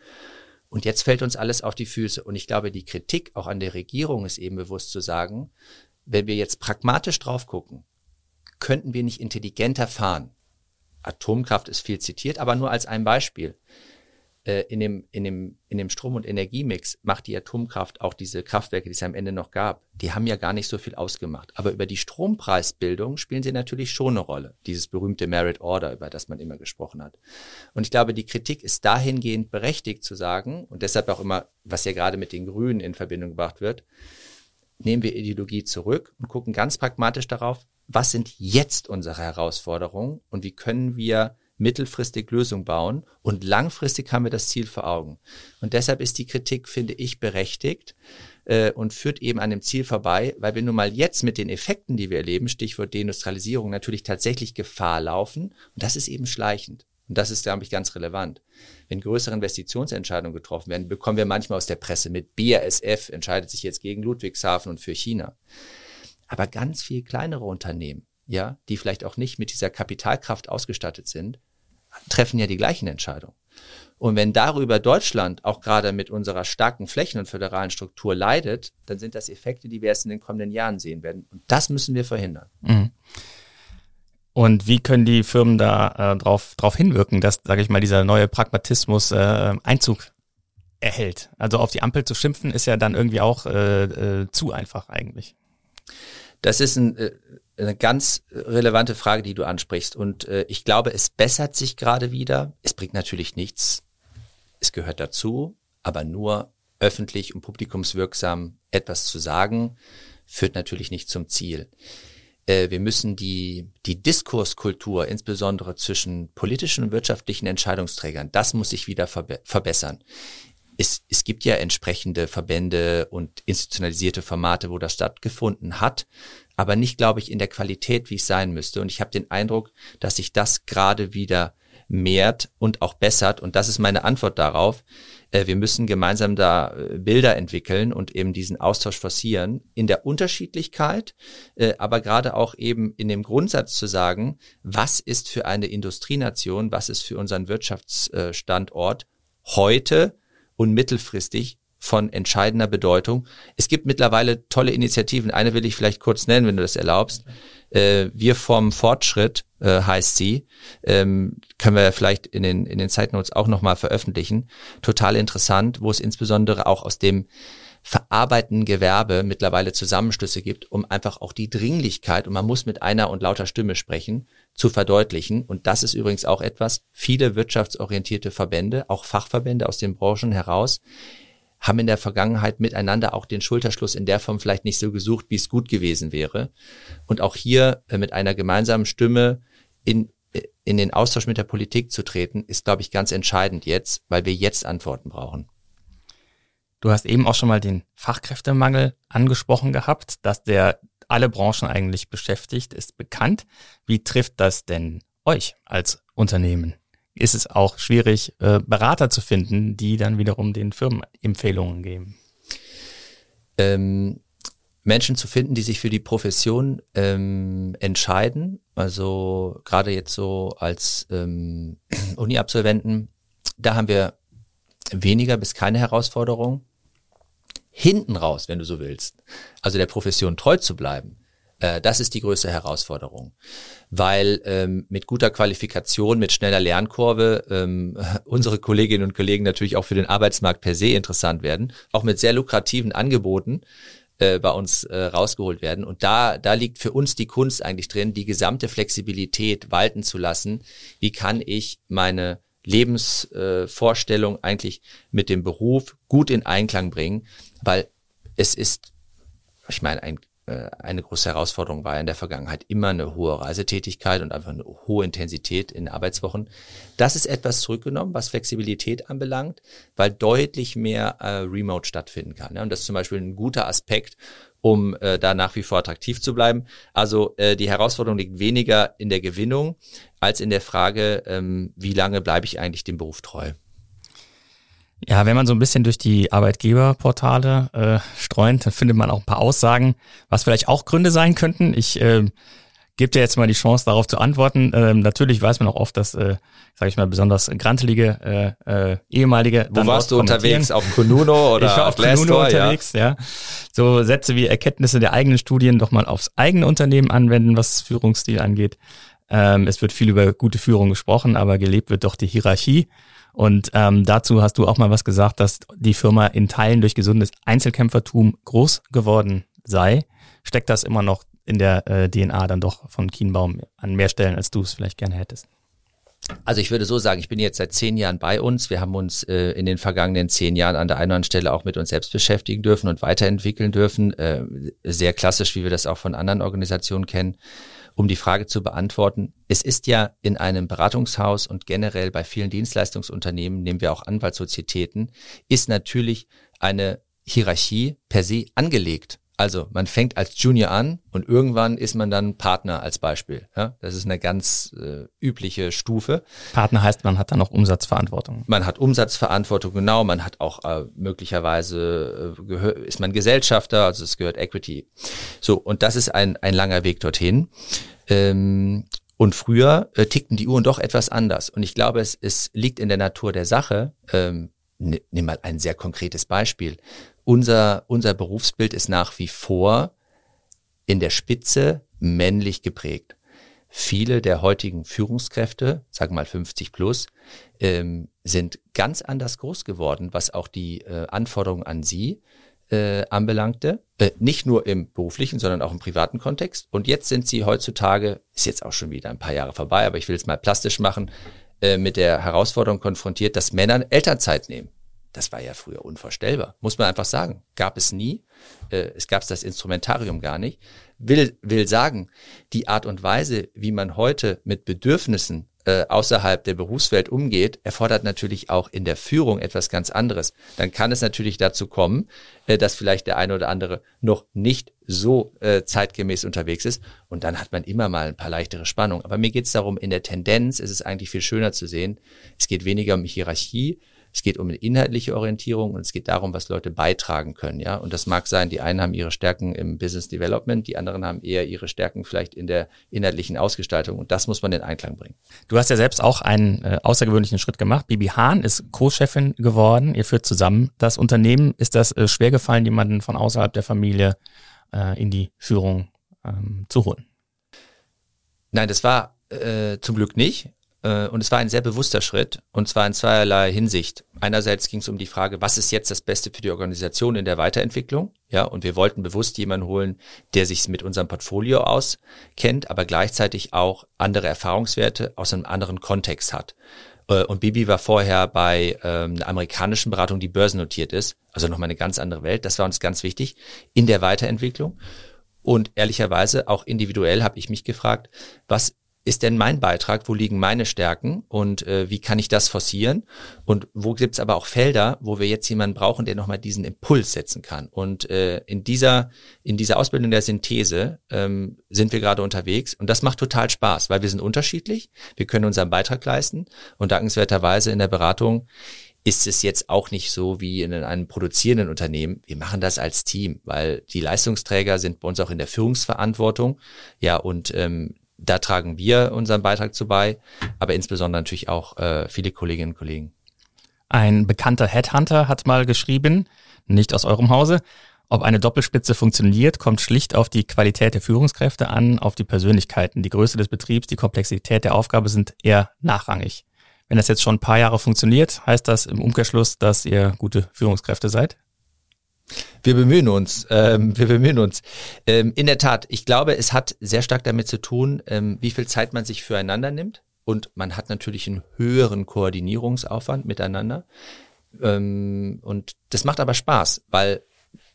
Und jetzt fällt uns alles auf die Füße. Und ich glaube, die Kritik auch an der Regierung ist eben bewusst zu sagen, wenn wir jetzt pragmatisch drauf gucken, könnten wir nicht intelligenter fahren. Atomkraft ist viel zitiert, aber nur als ein Beispiel. Äh, in dem, in, dem, in dem Strom- und Energiemix macht die Atomkraft auch diese Kraftwerke, die es am Ende noch gab, die haben ja gar nicht so viel ausgemacht. Aber über die Strompreisbildung spielen sie natürlich schon eine Rolle. Dieses berühmte Merit Order, über das man immer gesprochen hat. Und ich glaube, die Kritik ist dahingehend berechtigt zu sagen, und deshalb auch immer, was ja gerade mit den Grünen in Verbindung gebracht wird, nehmen wir Ideologie zurück und gucken ganz pragmatisch darauf, was sind jetzt unsere Herausforderungen und wie können wir mittelfristig Lösung bauen und langfristig haben wir das Ziel vor Augen. Und deshalb ist die Kritik, finde ich, berechtigt äh, und führt eben an dem Ziel vorbei, weil wir nun mal jetzt mit den Effekten, die wir erleben, Stichwort Deindustrialisierung, natürlich tatsächlich Gefahr laufen. Und das ist eben schleichend. Und das ist, glaube ich, ganz relevant. Wenn größere Investitionsentscheidungen getroffen werden, bekommen wir manchmal aus der Presse mit, BASF entscheidet sich jetzt gegen Ludwigshafen und für China. Aber ganz viel kleinere Unternehmen, ja, die vielleicht auch nicht mit dieser Kapitalkraft ausgestattet sind, treffen ja die gleichen Entscheidungen. Und wenn darüber Deutschland auch gerade mit unserer starken Flächen- und föderalen Struktur leidet, dann sind das Effekte, die wir erst in den kommenden Jahren sehen werden. Und das müssen wir verhindern. Mhm. Und wie können die Firmen da äh, drauf, drauf hinwirken, dass, sage ich mal, dieser neue Pragmatismus äh, Einzug erhält? Also auf die Ampel zu schimpfen ist ja dann irgendwie auch äh, äh, zu einfach eigentlich. Das ist ein, äh, eine ganz relevante Frage, die du ansprichst. Und äh, ich glaube, es bessert sich gerade wieder. Es bringt natürlich nichts. Es gehört dazu, aber nur öffentlich und publikumswirksam etwas zu sagen, führt natürlich nicht zum Ziel. Äh, wir müssen die, die Diskurskultur, insbesondere zwischen politischen und wirtschaftlichen Entscheidungsträgern, das muss sich wieder verbe verbessern. Es, es gibt ja entsprechende Verbände und institutionalisierte Formate, wo das stattgefunden hat aber nicht, glaube ich, in der Qualität, wie es sein müsste. Und ich habe den Eindruck, dass sich das gerade wieder mehrt und auch bessert. Und das ist meine Antwort darauf. Äh, wir müssen gemeinsam da äh, Bilder entwickeln und eben diesen Austausch forcieren in der Unterschiedlichkeit, äh, aber gerade auch eben in dem Grundsatz zu sagen, was ist für eine Industrienation, was ist für unseren Wirtschaftsstandort heute und mittelfristig von entscheidender Bedeutung. Es gibt mittlerweile tolle Initiativen. Eine will ich vielleicht kurz nennen, wenn du das erlaubst. Äh, wir formen Fortschritt, äh, heißt sie. Ähm, können wir vielleicht in den, in den Zeitnotes auch nochmal veröffentlichen. Total interessant, wo es insbesondere auch aus dem verarbeitenden Gewerbe mittlerweile Zusammenschlüsse gibt, um einfach auch die Dringlichkeit, und man muss mit einer und lauter Stimme sprechen, zu verdeutlichen. Und das ist übrigens auch etwas, viele wirtschaftsorientierte Verbände, auch Fachverbände aus den Branchen heraus, haben in der Vergangenheit miteinander auch den Schulterschluss in der Form vielleicht nicht so gesucht, wie es gut gewesen wäre. Und auch hier äh, mit einer gemeinsamen Stimme in, äh, in den Austausch mit der Politik zu treten, ist, glaube ich, ganz entscheidend jetzt, weil wir jetzt Antworten brauchen. Du hast eben auch schon mal den Fachkräftemangel angesprochen gehabt, dass der alle Branchen eigentlich beschäftigt, ist bekannt. Wie trifft das denn euch als Unternehmen? ist es auch schwierig, äh, Berater zu finden, die dann wiederum den Firmen Empfehlungen geben. Ähm, Menschen zu finden, die sich für die Profession ähm, entscheiden, also gerade jetzt so als ähm, Uni-Absolventen, da haben wir weniger bis keine Herausforderung. Hinten raus, wenn du so willst, also der Profession treu zu bleiben, äh, das ist die größte Herausforderung, weil ähm, mit guter Qualifikation, mit schneller Lernkurve ähm, unsere Kolleginnen und Kollegen natürlich auch für den Arbeitsmarkt per se interessant werden, auch mit sehr lukrativen Angeboten äh, bei uns äh, rausgeholt werden. Und da, da liegt für uns die Kunst eigentlich drin, die gesamte Flexibilität walten zu lassen. Wie kann ich meine Lebensvorstellung äh, eigentlich mit dem Beruf gut in Einklang bringen? Weil es ist, ich meine, ein äh, eine große Herausforderung war in der Vergangenheit immer eine hohe Reisetätigkeit und einfach eine hohe Intensität in Arbeitswochen. Das ist etwas zurückgenommen, was Flexibilität anbelangt, weil deutlich mehr äh, Remote stattfinden kann. Ja? Und das ist zum Beispiel ein guter Aspekt, um äh, da nach wie vor attraktiv zu bleiben. Also äh, die Herausforderung liegt weniger in der Gewinnung als in der Frage, ähm, wie lange bleibe ich eigentlich dem Beruf treu. Ja, wenn man so ein bisschen durch die Arbeitgeberportale äh, streunt, dann findet man auch ein paar Aussagen, was vielleicht auch Gründe sein könnten. Ich äh, gebe dir jetzt mal die Chance, darauf zu antworten. Ähm, natürlich weiß man auch oft, dass, äh, sage ich mal, besonders grantelige äh, äh, ehemalige. Wo warst du unterwegs? Auf Konuno oder ich war auf Konuno unterwegs, ja. ja. So Sätze wie Erkenntnisse der eigenen Studien doch mal aufs eigene Unternehmen anwenden, was Führungsstil angeht. Ähm, es wird viel über gute Führung gesprochen, aber gelebt wird doch die Hierarchie. Und ähm, dazu hast du auch mal was gesagt, dass die Firma in Teilen durch gesundes Einzelkämpfertum groß geworden sei. Steckt das immer noch in der äh, DNA dann doch von Kienbaum an mehr Stellen, als du es vielleicht gerne hättest? Also ich würde so sagen, ich bin jetzt seit zehn Jahren bei uns. Wir haben uns äh, in den vergangenen zehn Jahren an der einen oder anderen Stelle auch mit uns selbst beschäftigen dürfen und weiterentwickeln dürfen. Äh, sehr klassisch, wie wir das auch von anderen Organisationen kennen um die Frage zu beantworten. Es ist ja in einem Beratungshaus und generell bei vielen Dienstleistungsunternehmen, nehmen wir auch Anwaltssozietäten, ist natürlich eine Hierarchie per se angelegt. Also man fängt als Junior an und irgendwann ist man dann Partner als Beispiel. Ja, das ist eine ganz äh, übliche Stufe. Partner heißt, man hat dann auch Umsatzverantwortung. Man hat Umsatzverantwortung, genau. Man hat auch äh, möglicherweise äh, ist man Gesellschafter, also es gehört Equity. So und das ist ein ein langer Weg dorthin. Ähm, und früher äh, tickten die Uhren doch etwas anders. Und ich glaube, es, es liegt in der Natur der Sache. Ähm, nimm mal ein sehr konkretes Beispiel unser, unser Berufsbild ist nach wie vor in der Spitze männlich geprägt. Viele der heutigen Führungskräfte, sag mal 50 plus, ähm, sind ganz anders groß geworden, was auch die äh, Anforderungen an sie äh, anbelangte. Äh, nicht nur im beruflichen, sondern auch im privaten Kontext. Und jetzt sind sie heutzutage, ist jetzt auch schon wieder ein paar Jahre vorbei, aber ich will es mal plastisch machen, äh, mit der Herausforderung konfrontiert, dass Männer Elternzeit nehmen. Das war ja früher unvorstellbar, muss man einfach sagen. Gab es nie. Äh, es gab das Instrumentarium gar nicht. Will, will sagen, die Art und Weise, wie man heute mit Bedürfnissen äh, außerhalb der Berufswelt umgeht, erfordert natürlich auch in der Führung etwas ganz anderes. Dann kann es natürlich dazu kommen, äh, dass vielleicht der eine oder andere noch nicht so äh, zeitgemäß unterwegs ist und dann hat man immer mal ein paar leichtere Spannungen. Aber mir geht es darum, in der Tendenz ist es eigentlich viel schöner zu sehen, es geht weniger um Hierarchie, es geht um eine inhaltliche Orientierung und es geht darum, was Leute beitragen können, ja. Und das mag sein, die einen haben ihre Stärken im Business Development, die anderen haben eher ihre Stärken vielleicht in der inhaltlichen Ausgestaltung und das muss man in Einklang bringen. Du hast ja selbst auch einen äh, außergewöhnlichen Schritt gemacht. Bibi Hahn ist Co-Chefin geworden. Ihr führt zusammen das Unternehmen. Ist das äh, schwer gefallen, jemanden von außerhalb der Familie äh, in die Führung ähm, zu holen? Nein, das war äh, zum Glück nicht. Äh, und es war ein sehr bewusster Schritt, und zwar in zweierlei Hinsicht. Einerseits ging es um die Frage, was ist jetzt das Beste für die Organisation in der Weiterentwicklung? Ja, und wir wollten bewusst jemanden holen, der sich mit unserem Portfolio auskennt, aber gleichzeitig auch andere Erfahrungswerte aus einem anderen Kontext hat. Äh, und Bibi war vorher bei ähm, einer amerikanischen Beratung, die börsennotiert ist, also nochmal eine ganz andere Welt. Das war uns ganz wichtig in der Weiterentwicklung. Und ehrlicherweise auch individuell habe ich mich gefragt, was ist denn mein Beitrag? Wo liegen meine Stärken und äh, wie kann ich das forcieren? Und wo gibt's aber auch Felder, wo wir jetzt jemanden brauchen, der nochmal diesen Impuls setzen kann? Und äh, in dieser in dieser Ausbildung der Synthese ähm, sind wir gerade unterwegs und das macht total Spaß, weil wir sind unterschiedlich, wir können unseren Beitrag leisten und dankenswerterweise in der Beratung ist es jetzt auch nicht so wie in einem produzierenden Unternehmen. Wir machen das als Team, weil die Leistungsträger sind bei uns auch in der Führungsverantwortung. Ja, und ähm, da tragen wir unseren Beitrag zu bei, aber insbesondere natürlich auch äh, viele Kolleginnen und Kollegen. Ein bekannter Headhunter hat mal geschrieben, nicht aus eurem Hause, ob eine Doppelspitze funktioniert, kommt schlicht auf die Qualität der Führungskräfte an, auf die Persönlichkeiten. Die Größe des Betriebs, die Komplexität der Aufgabe sind eher nachrangig. Wenn das jetzt schon ein paar Jahre funktioniert, heißt das im Umkehrschluss, dass ihr gute Führungskräfte seid? Wir bemühen uns, ähm, wir bemühen uns. Ähm, in der Tat, ich glaube, es hat sehr stark damit zu tun, ähm, wie viel Zeit man sich füreinander nimmt. Und man hat natürlich einen höheren Koordinierungsaufwand miteinander. Ähm, und das macht aber Spaß, weil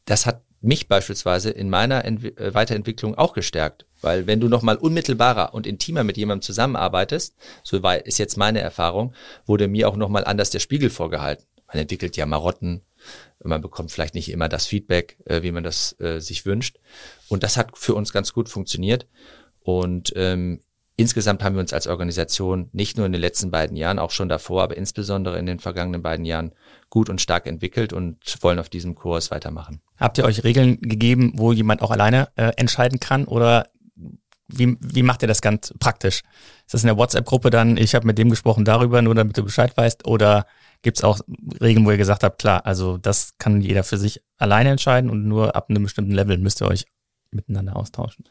das hat mich beispielsweise in meiner Entwi äh, Weiterentwicklung auch gestärkt. Weil wenn du nochmal unmittelbarer und intimer mit jemandem zusammenarbeitest, so ist jetzt meine Erfahrung, wurde mir auch nochmal anders der Spiegel vorgehalten. Man entwickelt ja Marotten, man bekommt vielleicht nicht immer das Feedback, äh, wie man das äh, sich wünscht. Und das hat für uns ganz gut funktioniert. Und ähm, insgesamt haben wir uns als Organisation nicht nur in den letzten beiden Jahren, auch schon davor, aber insbesondere in den vergangenen beiden Jahren gut und stark entwickelt und wollen auf diesem Kurs weitermachen. Habt ihr euch Regeln gegeben, wo jemand auch alleine äh, entscheiden kann oder wie, wie macht ihr das ganz praktisch? Ist das in der WhatsApp-Gruppe dann, ich habe mit dem gesprochen darüber, nur damit du Bescheid weißt, oder gibt es auch Regeln, wo ihr gesagt habt, klar, also das kann jeder für sich alleine entscheiden und nur ab einem bestimmten Level müsst ihr euch miteinander austauschen?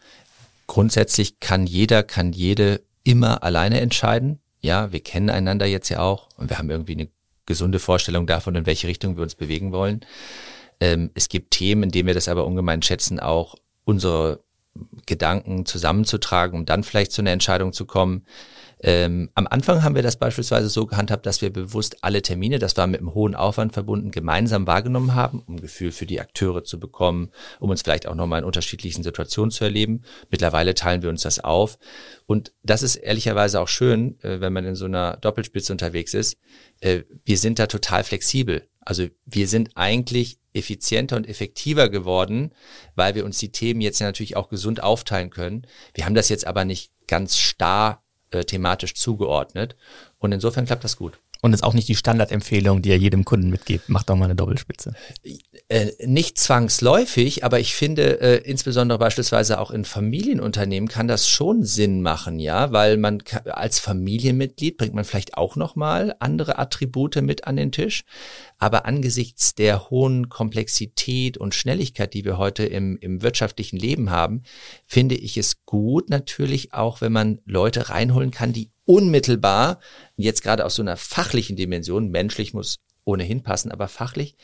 Grundsätzlich kann jeder, kann jede immer alleine entscheiden. Ja, wir kennen einander jetzt ja auch und wir haben irgendwie eine gesunde Vorstellung davon, in welche Richtung wir uns bewegen wollen. Ähm, es gibt Themen, in denen wir das aber ungemein schätzen, auch unsere Gedanken zusammenzutragen, um dann vielleicht zu einer Entscheidung zu kommen. Ähm, am Anfang haben wir das beispielsweise so gehandhabt, dass wir bewusst alle Termine, das war mit einem hohen Aufwand verbunden, gemeinsam wahrgenommen haben, um Gefühl für die Akteure zu bekommen, um uns vielleicht auch nochmal in unterschiedlichen Situationen zu erleben. Mittlerweile teilen wir uns das auf. Und das ist ehrlicherweise auch schön, äh, wenn man in so einer Doppelspitze unterwegs ist. Äh, wir sind da total flexibel. Also wir sind eigentlich effizienter und effektiver geworden, weil wir uns die Themen jetzt natürlich auch gesund aufteilen können. Wir haben das jetzt aber nicht ganz starr äh, thematisch zugeordnet. Und insofern klappt das gut. Und ist auch nicht die Standardempfehlung, die er jedem Kunden mitgibt. Mach doch mal eine Doppelspitze. Äh, nicht zwangsläufig, aber ich finde, äh, insbesondere beispielsweise auch in Familienunternehmen kann das schon Sinn machen, ja, weil man als Familienmitglied bringt man vielleicht auch nochmal andere Attribute mit an den Tisch. Aber angesichts der hohen Komplexität und Schnelligkeit, die wir heute im, im wirtschaftlichen Leben haben, finde ich es gut natürlich auch, wenn man Leute reinholen kann, die unmittelbar, jetzt gerade aus so einer fachlichen Dimension, menschlich muss ohnehin passen, aber fachlich,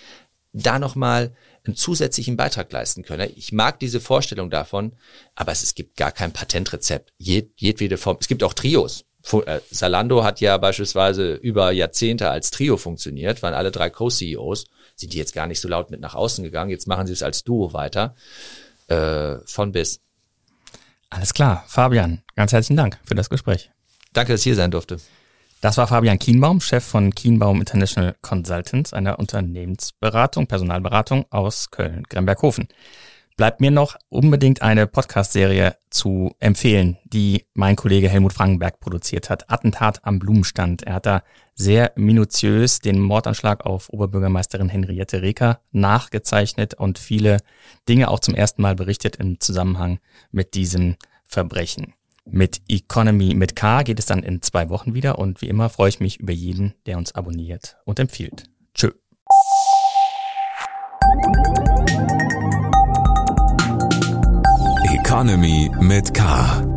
da nochmal einen zusätzlichen Beitrag leisten können. Ich mag diese Vorstellung davon, aber es, es gibt gar kein Patentrezept. Jed, jedwede Form. Es gibt auch Trios. Äh, Salando hat ja beispielsweise über Jahrzehnte als Trio funktioniert, waren alle drei Co-CEOs, sind die jetzt gar nicht so laut mit nach außen gegangen. Jetzt machen sie es als Duo weiter. Äh, von bis. Alles klar. Fabian, ganz herzlichen Dank für das Gespräch. Danke, dass ich hier sein durfte. Das war Fabian Kienbaum, Chef von Kienbaum International Consultants, einer Unternehmensberatung, Personalberatung aus Köln-Gremberghofen. Bleibt mir noch unbedingt eine Podcast-Serie zu empfehlen, die mein Kollege Helmut Frankenberg produziert hat. Attentat am Blumenstand. Er hat da sehr minutiös den Mordanschlag auf Oberbürgermeisterin Henriette Reker nachgezeichnet und viele Dinge auch zum ersten Mal berichtet im Zusammenhang mit diesem Verbrechen. Mit Economy mit K geht es dann in zwei Wochen wieder und wie immer freue ich mich über jeden, der uns abonniert und empfiehlt. Tschö. Economy mit K.